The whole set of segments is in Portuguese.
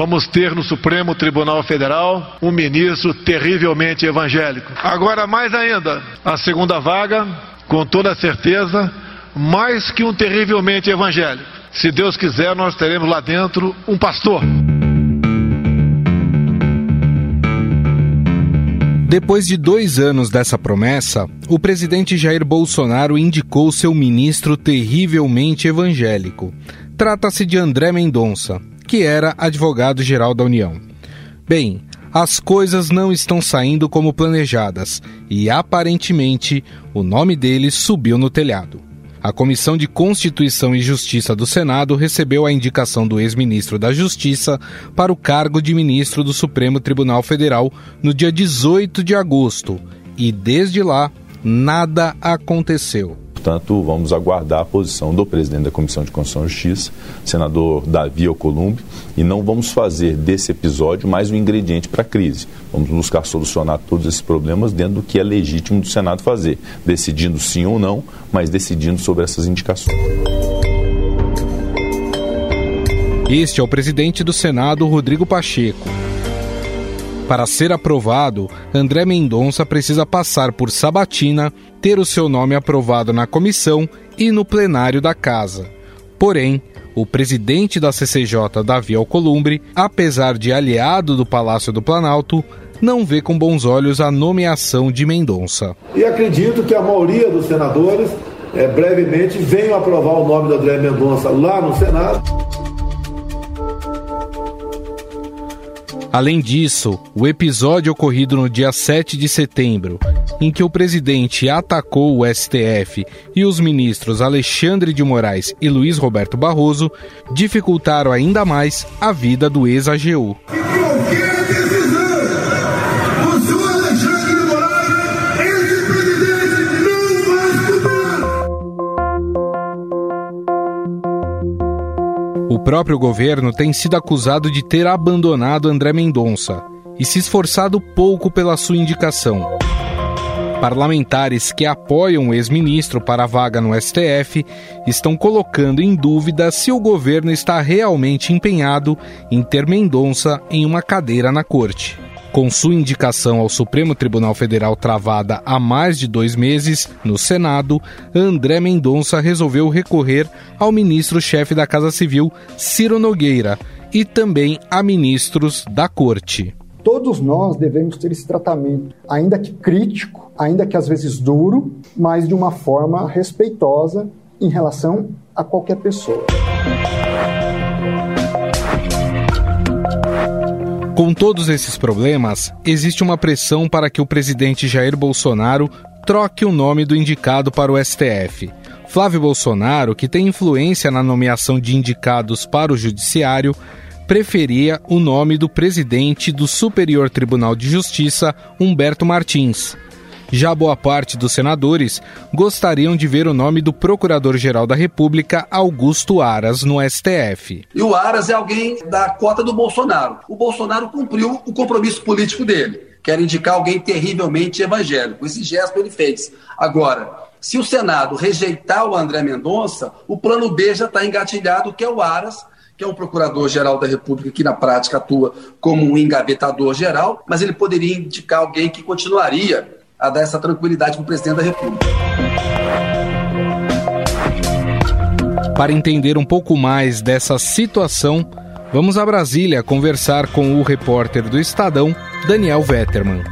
vamos ter no Supremo Tribunal Federal um ministro terrivelmente evangélico. Agora, mais ainda, a segunda vaga, com toda certeza, mais que um terrivelmente evangélico. Se Deus quiser, nós teremos lá dentro um pastor. Depois de dois anos dessa promessa, o presidente Jair Bolsonaro indicou seu ministro terrivelmente evangélico. Trata-se de André Mendonça, que era advogado-geral da União. Bem, as coisas não estão saindo como planejadas e aparentemente o nome dele subiu no telhado. A Comissão de Constituição e Justiça do Senado recebeu a indicação do ex-ministro da Justiça para o cargo de ministro do Supremo Tribunal Federal no dia 18 de agosto e, desde lá, nada aconteceu. Portanto, vamos aguardar a posição do presidente da Comissão de Constituição e Justiça, senador Davi Alcolumbre, e não vamos fazer desse episódio mais um ingrediente para a crise. Vamos buscar solucionar todos esses problemas dentro do que é legítimo do Senado fazer, decidindo sim ou não, mas decidindo sobre essas indicações. Este é o presidente do Senado, Rodrigo Pacheco. Para ser aprovado, André Mendonça precisa passar por sabatina, ter o seu nome aprovado na comissão e no plenário da casa. Porém, o presidente da CCJ, Davi Alcolumbre, apesar de aliado do Palácio do Planalto, não vê com bons olhos a nomeação de Mendonça. E acredito que a maioria dos senadores é, brevemente venham aprovar o nome do André Mendonça lá no Senado. Além disso, o episódio ocorrido no dia 7 de setembro, em que o presidente atacou o STF e os ministros Alexandre de Moraes e Luiz Roberto Barroso, dificultaram ainda mais a vida do ex-AGU. Próprio governo tem sido acusado de ter abandonado André Mendonça e se esforçado pouco pela sua indicação. Parlamentares que apoiam o ex-ministro para a vaga no STF estão colocando em dúvida se o governo está realmente empenhado em ter Mendonça em uma cadeira na corte. Com sua indicação ao Supremo Tribunal Federal travada há mais de dois meses, no Senado, André Mendonça resolveu recorrer ao ministro-chefe da Casa Civil, Ciro Nogueira, e também a ministros da Corte. Todos nós devemos ter esse tratamento, ainda que crítico, ainda que às vezes duro, mas de uma forma respeitosa em relação a qualquer pessoa. Com todos esses problemas, existe uma pressão para que o presidente Jair Bolsonaro troque o nome do indicado para o STF. Flávio Bolsonaro, que tem influência na nomeação de indicados para o Judiciário, preferia o nome do presidente do Superior Tribunal de Justiça, Humberto Martins. Já boa parte dos senadores gostariam de ver o nome do Procurador-Geral da República, Augusto Aras, no STF. E o Aras é alguém da cota do Bolsonaro. O Bolsonaro cumpriu o compromisso político dele, que era indicar alguém terrivelmente evangélico. Esse gesto ele fez. Agora, se o Senado rejeitar o André Mendonça, o plano B já está engatilhado, que é o Aras, que é um procurador-geral da República que na prática atua como um engavetador geral, mas ele poderia indicar alguém que continuaria a dar essa tranquilidade para o presidente da República. Para entender um pouco mais dessa situação, vamos a Brasília conversar com o repórter do Estadão, Daniel Vetterman.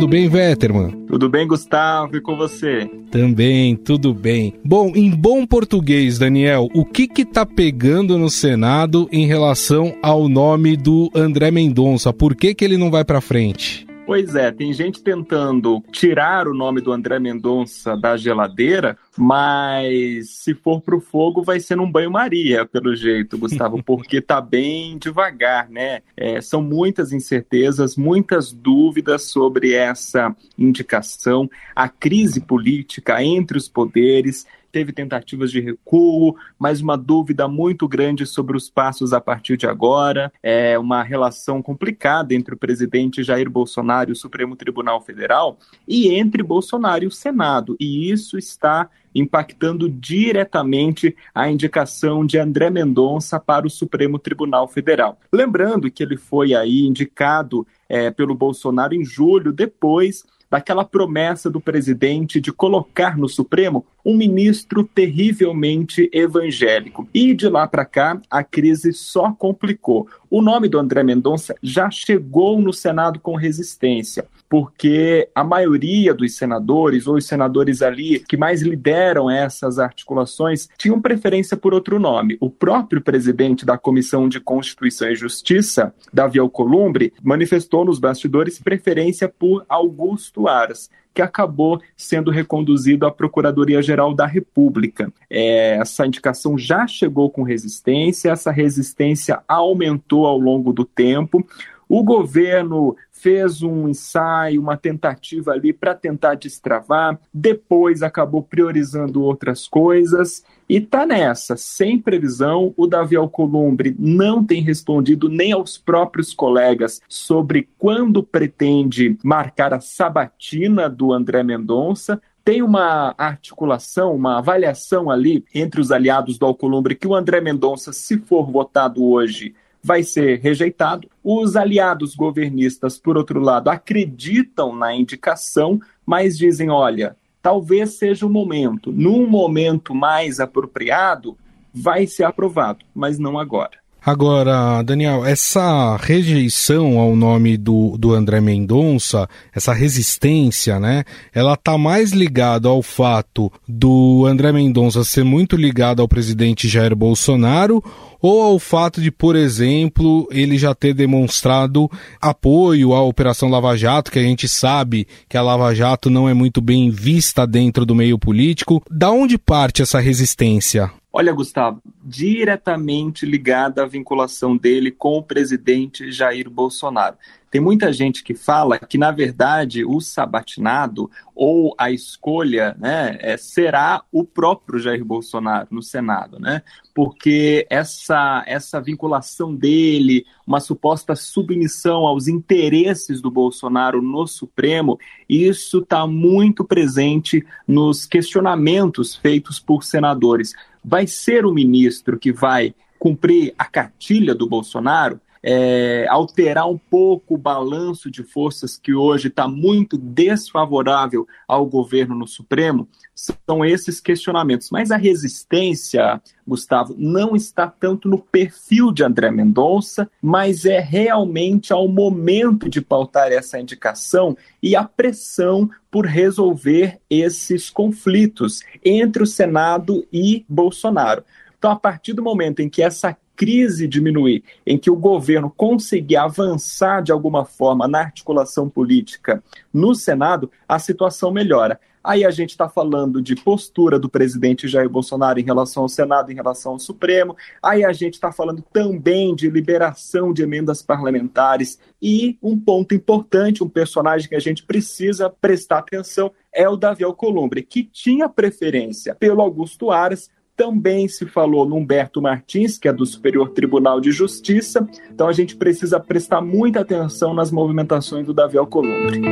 Tudo bem, Vetterman? Tudo bem, Gustavo, e com você? Também, tudo bem. Bom, em bom português, Daniel, o que que tá pegando no Senado em relação ao nome do André Mendonça? Por que que ele não vai para frente? Pois é, tem gente tentando tirar o nome do André Mendonça da geladeira, mas se for pro fogo vai ser num banho-maria, pelo jeito, Gustavo, porque tá bem devagar, né? É, são muitas incertezas, muitas dúvidas sobre essa indicação, a crise política entre os poderes teve tentativas de recuo, mas uma dúvida muito grande sobre os passos a partir de agora. É uma relação complicada entre o presidente Jair Bolsonaro e o Supremo Tribunal Federal e entre Bolsonaro e o Senado. E isso está impactando diretamente a indicação de André Mendonça para o Supremo Tribunal Federal. Lembrando que ele foi aí indicado é, pelo Bolsonaro em julho, depois daquela promessa do presidente de colocar no Supremo um ministro terrivelmente evangélico. E de lá para cá, a crise só complicou. O nome do André Mendonça já chegou no Senado com resistência porque a maioria dos senadores, ou os senadores ali que mais lideram essas articulações, tinham preferência por outro nome. O próprio presidente da Comissão de Constituição e Justiça, Davi Alcolumbre, manifestou nos bastidores preferência por Augusto Aras que acabou sendo reconduzido à Procuradoria-Geral da República. É, essa indicação já chegou com resistência, essa resistência aumentou ao longo do tempo. O governo fez um ensaio, uma tentativa ali para tentar destravar, depois acabou priorizando outras coisas e tá nessa, sem previsão. O Davi Alcolumbre não tem respondido nem aos próprios colegas sobre quando pretende marcar a sabatina do André Mendonça tem uma articulação, uma avaliação ali entre os aliados do Alcolumbre que o André Mendonça, se for votado hoje, vai ser rejeitado. Os aliados governistas, por outro lado, acreditam na indicação, mas dizem: olha, talvez seja o momento, num momento mais apropriado, vai ser aprovado, mas não agora. Agora, Daniel, essa rejeição ao nome do, do André Mendonça, essa resistência, né? Ela tá mais ligada ao fato do André Mendonça ser muito ligado ao presidente Jair Bolsonaro ou ao fato de, por exemplo, ele já ter demonstrado apoio à Operação Lava Jato, que a gente sabe que a Lava Jato não é muito bem vista dentro do meio político. Da onde parte essa resistência? Olha, Gustavo, diretamente ligada à vinculação dele com o presidente Jair Bolsonaro. Tem muita gente que fala que, na verdade, o sabatinado ou a escolha né, é, será o próprio Jair Bolsonaro no Senado, né? Porque essa, essa vinculação dele, uma suposta submissão aos interesses do Bolsonaro no Supremo, isso está muito presente nos questionamentos feitos por senadores. Vai ser o ministro que vai cumprir a cartilha do Bolsonaro? É, alterar um pouco o balanço de forças que hoje está muito desfavorável ao governo no Supremo, são esses questionamentos. Mas a resistência, Gustavo, não está tanto no perfil de André Mendonça, mas é realmente ao momento de pautar essa indicação e a pressão por resolver esses conflitos entre o Senado e Bolsonaro. Então, a partir do momento em que essa crise diminuir, em que o governo conseguir avançar de alguma forma na articulação política no Senado, a situação melhora. Aí a gente está falando de postura do presidente Jair Bolsonaro em relação ao Senado, em relação ao Supremo. Aí a gente está falando também de liberação de emendas parlamentares. E um ponto importante, um personagem que a gente precisa prestar atenção, é o Davi Alcolumbre, que tinha preferência pelo Augusto Aras, também se falou no Humberto Martins, que é do Superior Tribunal de Justiça. Então a gente precisa prestar muita atenção nas movimentações do Davi Alcolumbre.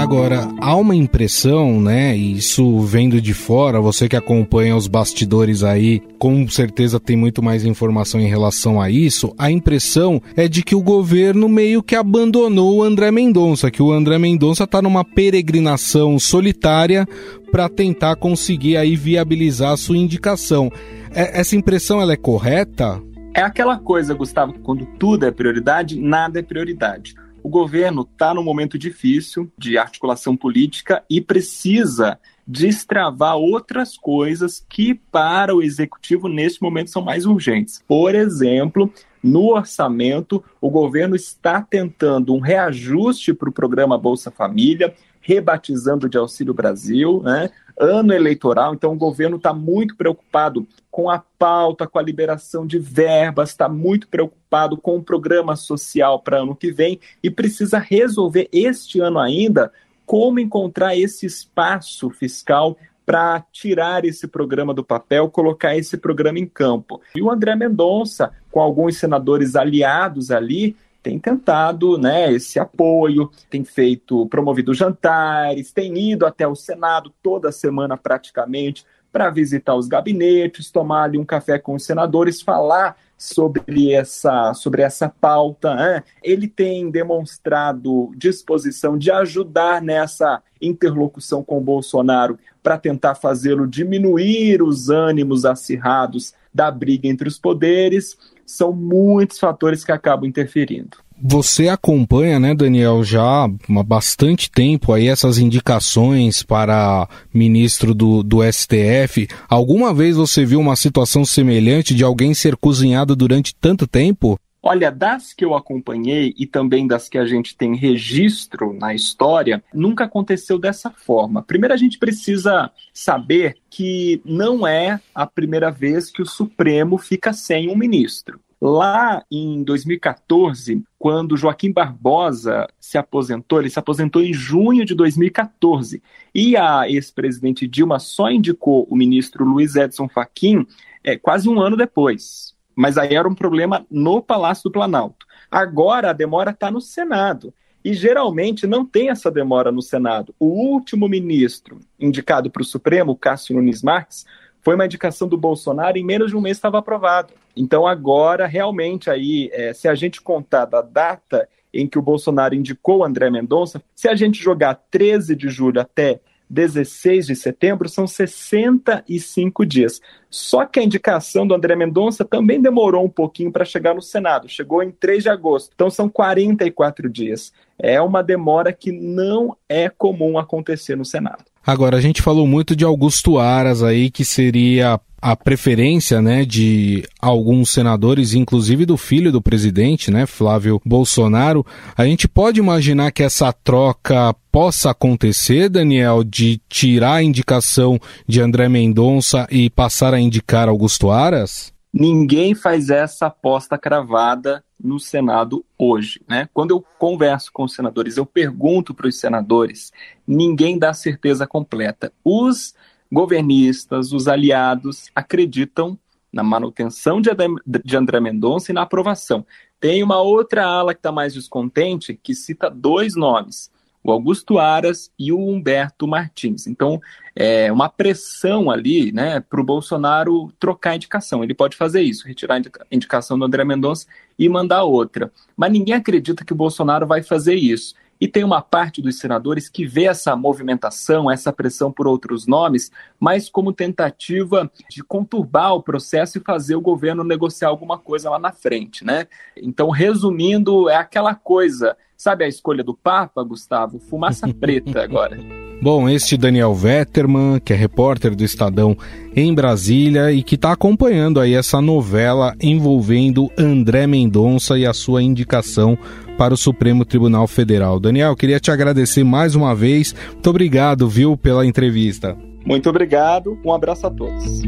Agora, há uma impressão, né? Isso vendo de fora, você que acompanha os bastidores aí, com certeza tem muito mais informação em relação a isso. A impressão é de que o governo meio que abandonou o André Mendonça, que o André Mendonça está numa peregrinação solitária para tentar conseguir aí viabilizar a sua indicação. É, essa impressão ela é correta? É aquela coisa, Gustavo, quando tudo é prioridade, nada é prioridade. O governo está num momento difícil de articulação política e precisa destravar outras coisas que, para o executivo, neste momento, são mais urgentes. Por exemplo, no orçamento, o governo está tentando um reajuste para o programa Bolsa Família, rebatizando de Auxílio Brasil, né? ano eleitoral, então o governo está muito preocupado com a pauta, com a liberação de verbas, está muito preocupado com o programa social para ano que vem e precisa resolver este ano ainda como encontrar esse espaço fiscal para tirar esse programa do papel, colocar esse programa em campo. E o André Mendonça, com alguns senadores aliados ali, tem tentado né, esse apoio, tem feito, promovido jantares, tem ido até o Senado toda semana praticamente para visitar os gabinetes, tomar ali um café com os senadores, falar sobre essa, sobre essa pauta. Né? Ele tem demonstrado disposição de ajudar nessa interlocução com o Bolsonaro para tentar fazê-lo diminuir os ânimos acirrados da briga entre os poderes. São muitos fatores que acabam interferindo. Você acompanha, né, Daniel, já há bastante tempo aí essas indicações para ministro do, do STF. Alguma vez você viu uma situação semelhante de alguém ser cozinhado durante tanto tempo? Olha, das que eu acompanhei e também das que a gente tem registro na história, nunca aconteceu dessa forma. Primeiro, a gente precisa saber que não é a primeira vez que o Supremo fica sem um ministro. Lá em 2014, quando Joaquim Barbosa se aposentou, ele se aposentou em junho de 2014, e a ex-presidente Dilma só indicou o ministro Luiz Edson Fachin é, quase um ano depois. Mas aí era um problema no Palácio do Planalto. Agora a demora está no Senado. E geralmente não tem essa demora no Senado. O último ministro indicado para o Supremo, Cássio Nunes Marques, foi uma indicação do Bolsonaro, em menos de um mês estava aprovado. Então agora, realmente, aí, é, se a gente contar da data em que o Bolsonaro indicou André Mendonça, se a gente jogar 13 de julho até 16 de setembro, são 65 dias. Só que a indicação do André Mendonça também demorou um pouquinho para chegar no Senado, chegou em 3 de agosto, então são 44 dias. É uma demora que não é comum acontecer no Senado. Agora, a gente falou muito de Augusto Aras aí, que seria a preferência, né, de alguns senadores, inclusive do filho do presidente, né, Flávio Bolsonaro. A gente pode imaginar que essa troca possa acontecer, Daniel, de tirar a indicação de André Mendonça e passar a indicar Augusto Aras? Ninguém faz essa aposta cravada no Senado hoje. Né? Quando eu converso com os senadores, eu pergunto para os senadores, ninguém dá certeza completa. Os governistas, os aliados, acreditam na manutenção de André Mendonça e na aprovação. Tem uma outra ala que está mais descontente, que cita dois nomes o Augusto Aras e o Humberto Martins. Então, é uma pressão ali né, para o Bolsonaro trocar a indicação. Ele pode fazer isso, retirar a indicação do André Mendonça e mandar outra. Mas ninguém acredita que o Bolsonaro vai fazer isso. E tem uma parte dos senadores que vê essa movimentação, essa pressão por outros nomes, mais como tentativa de conturbar o processo e fazer o governo negociar alguma coisa lá na frente, né? Então, resumindo, é aquela coisa Sabe a escolha do Papa, Gustavo? Fumaça preta agora. Bom, este Daniel Vetterman, que é repórter do Estadão em Brasília e que está acompanhando aí essa novela envolvendo André Mendonça e a sua indicação para o Supremo Tribunal Federal. Daniel, queria te agradecer mais uma vez. Muito obrigado, viu, pela entrevista. Muito obrigado. Um abraço a todos.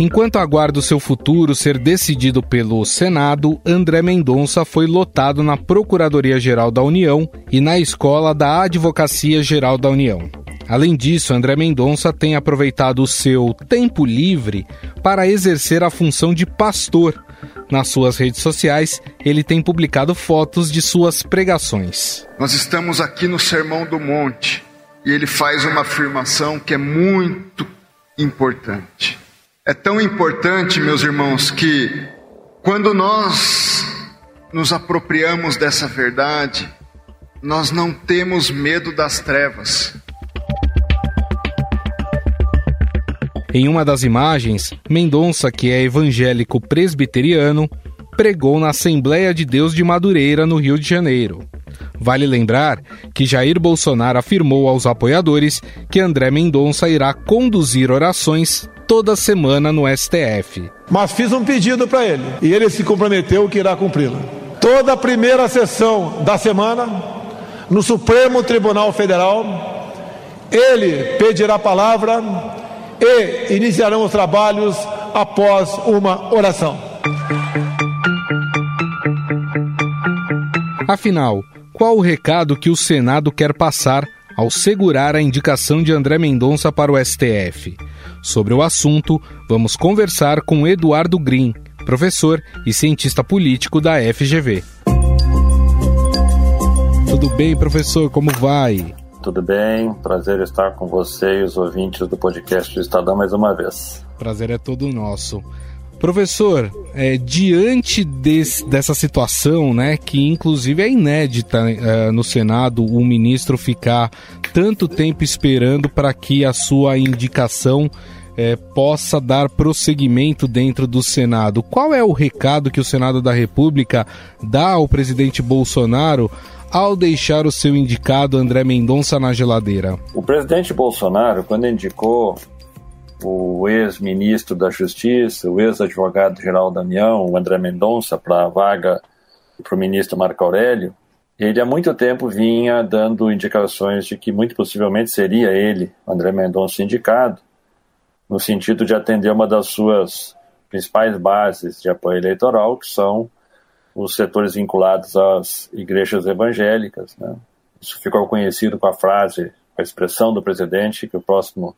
Enquanto aguarda o seu futuro ser decidido pelo Senado, André Mendonça foi lotado na Procuradoria-Geral da União e na Escola da Advocacia Geral da União. Além disso, André Mendonça tem aproveitado o seu tempo livre para exercer a função de pastor. Nas suas redes sociais, ele tem publicado fotos de suas pregações. Nós estamos aqui no Sermão do Monte e ele faz uma afirmação que é muito importante. É tão importante, meus irmãos, que quando nós nos apropriamos dessa verdade, nós não temos medo das trevas. Em uma das imagens, Mendonça, que é evangélico presbiteriano, pregou na Assembleia de Deus de Madureira, no Rio de Janeiro. Vale lembrar que Jair Bolsonaro afirmou aos apoiadores que André Mendonça irá conduzir orações toda semana no STF. Mas fiz um pedido para ele e ele se comprometeu que irá cumpri-lo. Toda a primeira sessão da semana, no Supremo Tribunal Federal, ele pedirá a palavra e iniciarão os trabalhos após uma oração. Afinal, qual o recado que o Senado quer passar ao segurar a indicação de André Mendonça para o STF? Sobre o assunto, vamos conversar com Eduardo Green, professor e cientista político da FGV. Tudo bem, professor? Como vai? Tudo bem, prazer estar com você e os ouvintes do podcast do Estadão mais uma vez. Prazer é todo nosso. Professor, é, diante desse, dessa situação, né, que inclusive é inédita é, no Senado, o ministro ficar tanto tempo esperando para que a sua indicação é, possa dar prosseguimento dentro do Senado, qual é o recado que o Senado da República dá ao presidente Bolsonaro ao deixar o seu indicado André Mendonça na geladeira? O presidente Bolsonaro, quando indicou o ex-ministro da Justiça, o ex-advogado-geral da União, o André Mendonça, para a vaga para o ministro Marco Aurélio, ele há muito tempo vinha dando indicações de que muito possivelmente seria ele, André Mendonça, indicado, no sentido de atender uma das suas principais bases de apoio eleitoral, que são os setores vinculados às igrejas evangélicas. Né? Isso ficou conhecido com a frase, com a expressão do presidente, que o próximo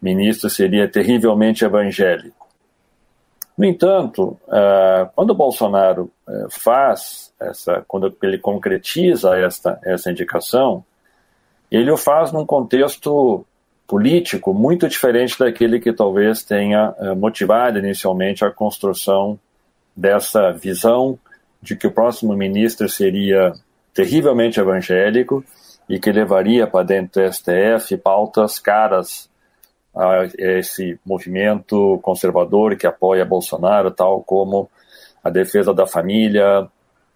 ministro seria terrivelmente evangélico. No entanto, uh, quando Bolsonaro uh, faz essa, quando ele concretiza esta, essa indicação, ele o faz num contexto político muito diferente daquele que talvez tenha uh, motivado inicialmente a construção dessa visão de que o próximo ministro seria terrivelmente evangélico e que levaria para dentro do STF pautas caras a esse movimento conservador que apoia Bolsonaro, tal como a defesa da família,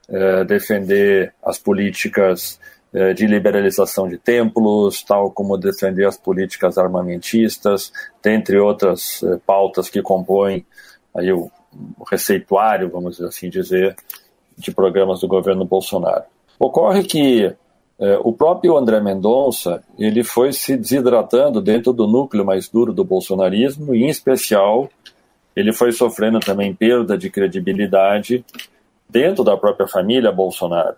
eh, defender as políticas eh, de liberalização de templos, tal como defender as políticas armamentistas, dentre outras eh, pautas que compõem aí o, o receituário, vamos assim dizer, de programas do governo Bolsonaro. Ocorre que é, o próprio André Mendonça ele foi se desidratando dentro do núcleo mais duro do bolsonarismo e, em especial, ele foi sofrendo também perda de credibilidade dentro da própria família Bolsonaro.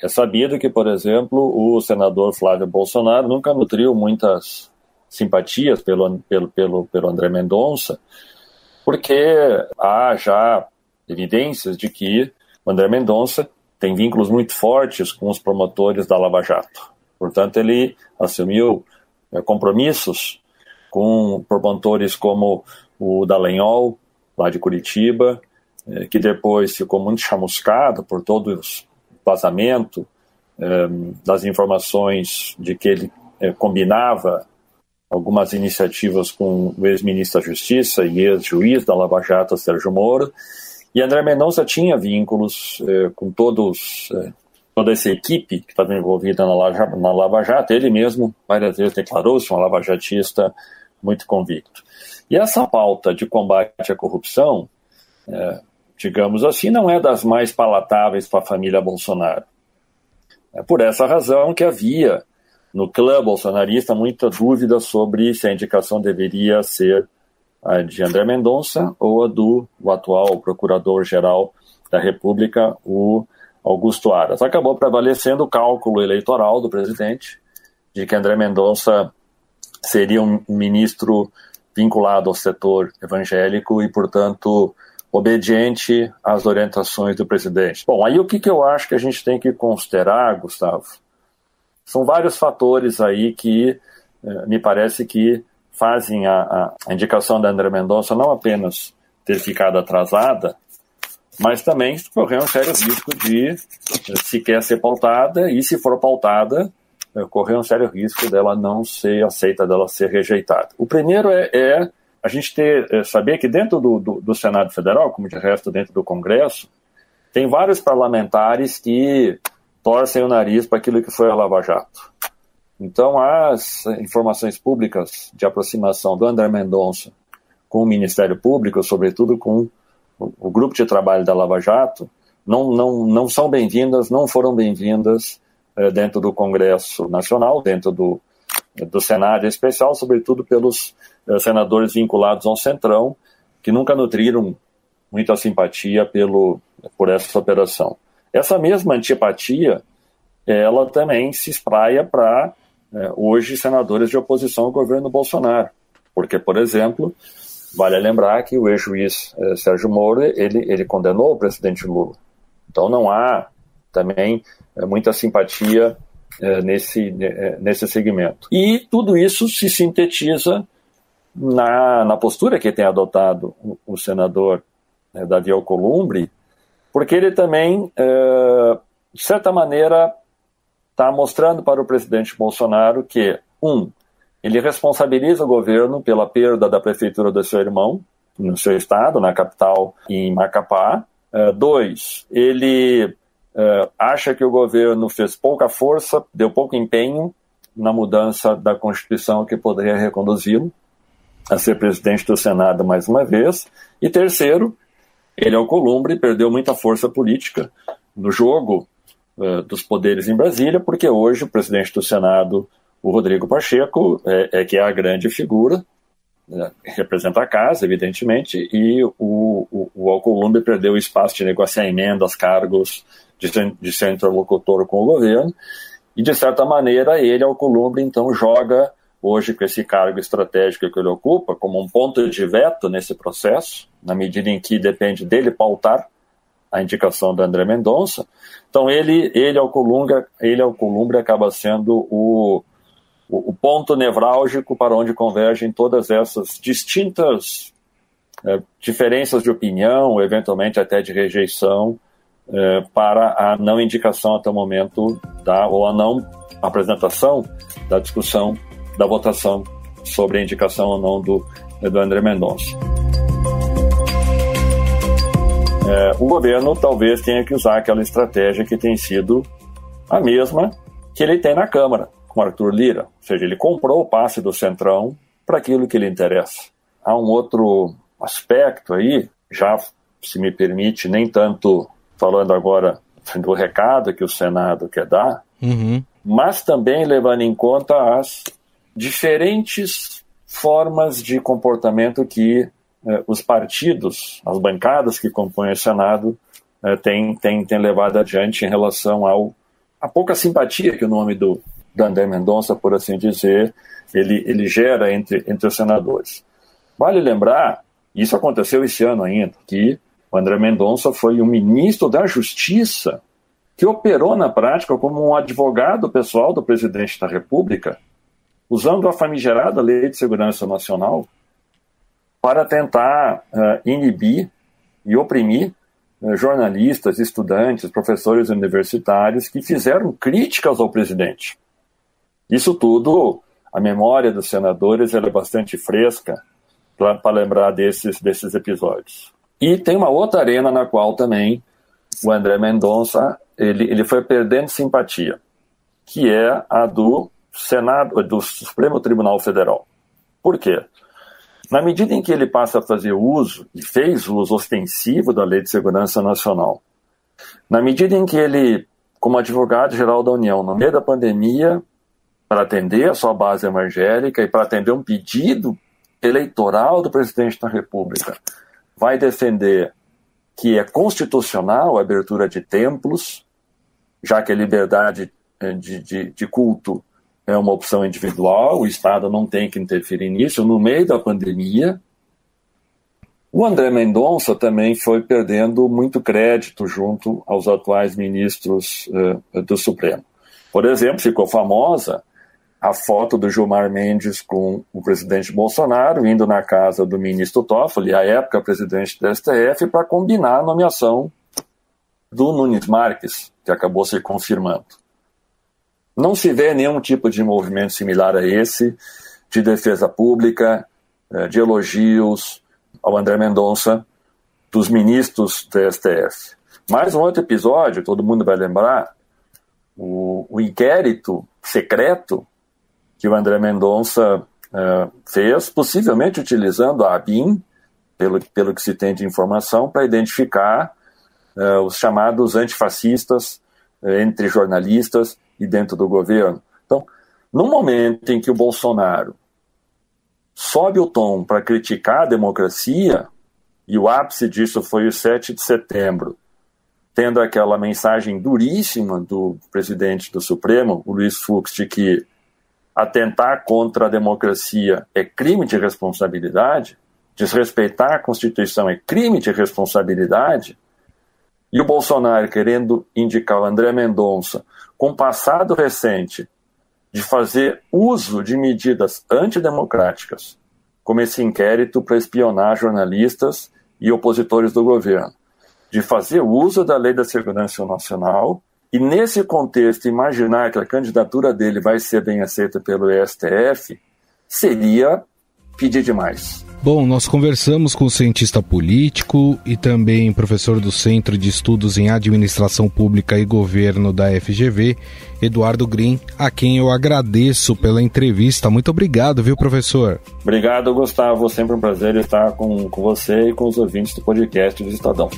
É sabido que, por exemplo, o senador Flávio Bolsonaro nunca nutriu muitas simpatias pelo, pelo, pelo, pelo André Mendonça, porque há já evidências de que o André Mendonça tem vínculos muito fortes com os promotores da Lava Jato. Portanto, ele assumiu é, compromissos com promotores como o Dallagnol, lá de Curitiba, é, que depois ficou muito chamuscado por todo o vazamento é, das informações de que ele combinava algumas iniciativas com o ex-ministro da Justiça e ex-juiz da Lava Jato, Sérgio Moro, e André Mendonça tinha vínculos eh, com todos, eh, toda essa equipe que estava envolvida na Lava, na Lava Jato. Ele mesmo várias vezes declarou-se um lavajatista muito convicto. E essa pauta de combate à corrupção, eh, digamos assim, não é das mais palatáveis para a família Bolsonaro. É por essa razão que havia no clã bolsonarista muita dúvida sobre se a indicação deveria ser a de André Mendonça ou a do atual procurador-geral da República, o Augusto Aras. Acabou prevalecendo o cálculo eleitoral do presidente de que André Mendonça seria um ministro vinculado ao setor evangélico e, portanto, obediente às orientações do presidente. Bom, aí o que, que eu acho que a gente tem que considerar, Gustavo? São vários fatores aí que eh, me parece que fazem a, a indicação da André Mendonça não apenas ter ficado atrasada, mas também correr um sério risco de se quer ser pautada e se for pautada correr um sério risco dela não ser aceita, dela ser rejeitada. O primeiro é, é a gente ter é, saber que dentro do, do, do, Senado Federal, como de resto dentro do Congresso, tem vários parlamentares que torcem o nariz para aquilo que foi a Lava Jato. Então, as informações públicas de aproximação do André Mendonça com o Ministério Público, sobretudo com o, grupo de trabalho da Lava Jato, não, não, não são bem-vindas, não foram bem-vindas eh, dentro do Congresso Nacional, dentro do, do Senado em especial, sobretudo pelos eh, senadores vinculados ao Centrão, que nunca nutriram muita simpatia pelo, por essa operação. Essa mesma antipatia, ela também se espraia para hoje senadores de oposição ao governo Bolsonaro, porque, por exemplo, vale lembrar que o ex-juiz é, Sérgio Moro ele, ele condenou o presidente Lula. Então não há também é, muita simpatia é, nesse, é, nesse segmento. E tudo isso se sintetiza na, na postura que tem adotado o, o senador né, Davi Alcolumbre, porque ele também, é, de certa maneira, está mostrando para o presidente Bolsonaro que, um, ele responsabiliza o governo pela perda da prefeitura do seu irmão, no seu estado, na capital, em Macapá. Uh, dois, ele uh, acha que o governo fez pouca força, deu pouco empenho na mudança da Constituição que poderia reconduzi-lo a ser presidente do Senado mais uma vez. E terceiro, ele é o Columbre, perdeu muita força política no jogo uh, dos poderes em Brasília, porque hoje o presidente do Senado, o Rodrigo Pacheco, é, é que é a grande figura, né, representa a casa, evidentemente, e o, o, o Alcolumbre perdeu o espaço de negociar emendas, cargos, de de ser interlocutor com o governo, e de certa maneira ele, Alcolumbre, então joga hoje com esse cargo estratégico que ele ocupa como um ponto de veto nesse processo, na medida em que depende dele pautar a indicação do André Mendonça. Então ele, ele Alcolumbre, ele Alcolumbre acaba sendo o, o, o, ponto nevrálgico para onde convergem todas essas distintas é, diferenças de opinião, eventualmente até de rejeição, é, para a não indicação até o momento da ou a não apresentação da discussão da votação sobre a indicação ou não do, do André Mendonça. É, o governo talvez tenha que usar aquela estratégia que tem sido a mesma que ele tem na Câmara, com Arthur Lira. Ou seja, ele comprou o passe do Centrão para aquilo que lhe interessa. Há um outro aspecto aí, já se me permite, nem tanto falando agora do recado que o Senado quer dar, uhum. mas também levando em conta as diferentes formas de comportamento que os partidos, as bancadas que compõem o Senado, eh, têm, têm, têm levado adiante em relação ao a pouca simpatia que o nome do, do André Mendonça, por assim dizer, ele, ele gera entre, entre os senadores. Vale lembrar, isso aconteceu esse ano ainda, que o André Mendonça foi o ministro da Justiça que operou na prática como um advogado pessoal do presidente da República usando a famigerada Lei de Segurança Nacional para tentar uh, inibir e oprimir uh, jornalistas, estudantes, professores universitários que fizeram críticas ao presidente. Isso tudo, a memória dos senadores é bastante fresca para lembrar desses, desses episódios. E tem uma outra arena na qual também o André Mendonça ele, ele foi perdendo simpatia, que é a do Senado, do Supremo Tribunal Federal. Por quê? Na medida em que ele passa a fazer uso, e fez uso ostensivo da Lei de Segurança Nacional, na medida em que ele, como advogado-geral da União, no meio da pandemia, para atender a sua base evangélica e para atender um pedido eleitoral do presidente da República, vai defender que é constitucional a abertura de templos, já que a liberdade eh, de, de, de culto é uma opção individual, o Estado não tem que interferir nisso. No meio da pandemia, o André Mendonça também foi perdendo muito crédito junto aos atuais ministros uh, do Supremo. Por exemplo, ficou famosa a foto do Gilmar Mendes com o presidente Bolsonaro indo na casa do ministro Toffoli, à época presidente do STF, para combinar a nomeação do Nunes Marques, que acabou se confirmando. Não se vê nenhum tipo de movimento similar a esse, de defesa pública, eh, de elogios ao André Mendonça, dos ministros do STF. Mais um outro episódio, todo mundo vai lembrar, o, o inquérito secreto que o André Mendonça uh, fez, possivelmente utilizando a ABIN, pelo, pelo que se tem de informação, para identificar uh, os chamados antifascistas uh, entre jornalistas e dentro do governo. Então, no momento em que o Bolsonaro sobe o tom para criticar a democracia, e o ápice disso foi o 7 de setembro, tendo aquela mensagem duríssima do presidente do Supremo, o Luiz Fux, de que atentar contra a democracia é crime de responsabilidade, desrespeitar a Constituição é crime de responsabilidade, e o Bolsonaro querendo indicar o André Mendonça com passado recente de fazer uso de medidas antidemocráticas, como esse inquérito para espionar jornalistas e opositores do governo, de fazer uso da Lei da Segurança Nacional e, nesse contexto, imaginar que a candidatura dele vai ser bem aceita pelo STF seria pedir demais. Bom, nós conversamos com o cientista político e também professor do Centro de Estudos em Administração Pública e Governo da FGV, Eduardo Green, a quem eu agradeço pela entrevista. Muito obrigado, viu, professor? Obrigado, Gustavo. Sempre um prazer estar com, com você e com os ouvintes do podcast do Estadão.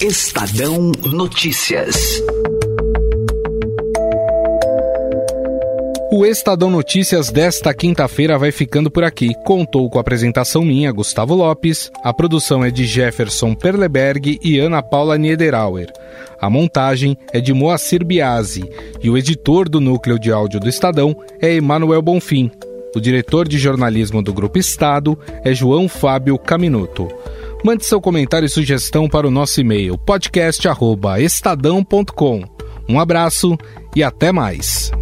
Estadão Notícias. O Estadão Notícias desta quinta-feira vai ficando por aqui. Contou com a apresentação minha, Gustavo Lopes. A produção é de Jefferson Perleberg e Ana Paula Niederauer. A montagem é de Moacir Biasi e o editor do núcleo de áudio do Estadão é Emanuel Bonfim. O diretor de jornalismo do Grupo Estado é João Fábio Caminuto. Mande seu comentário e sugestão para o nosso e-mail podcast@estadão.com. Um abraço e até mais.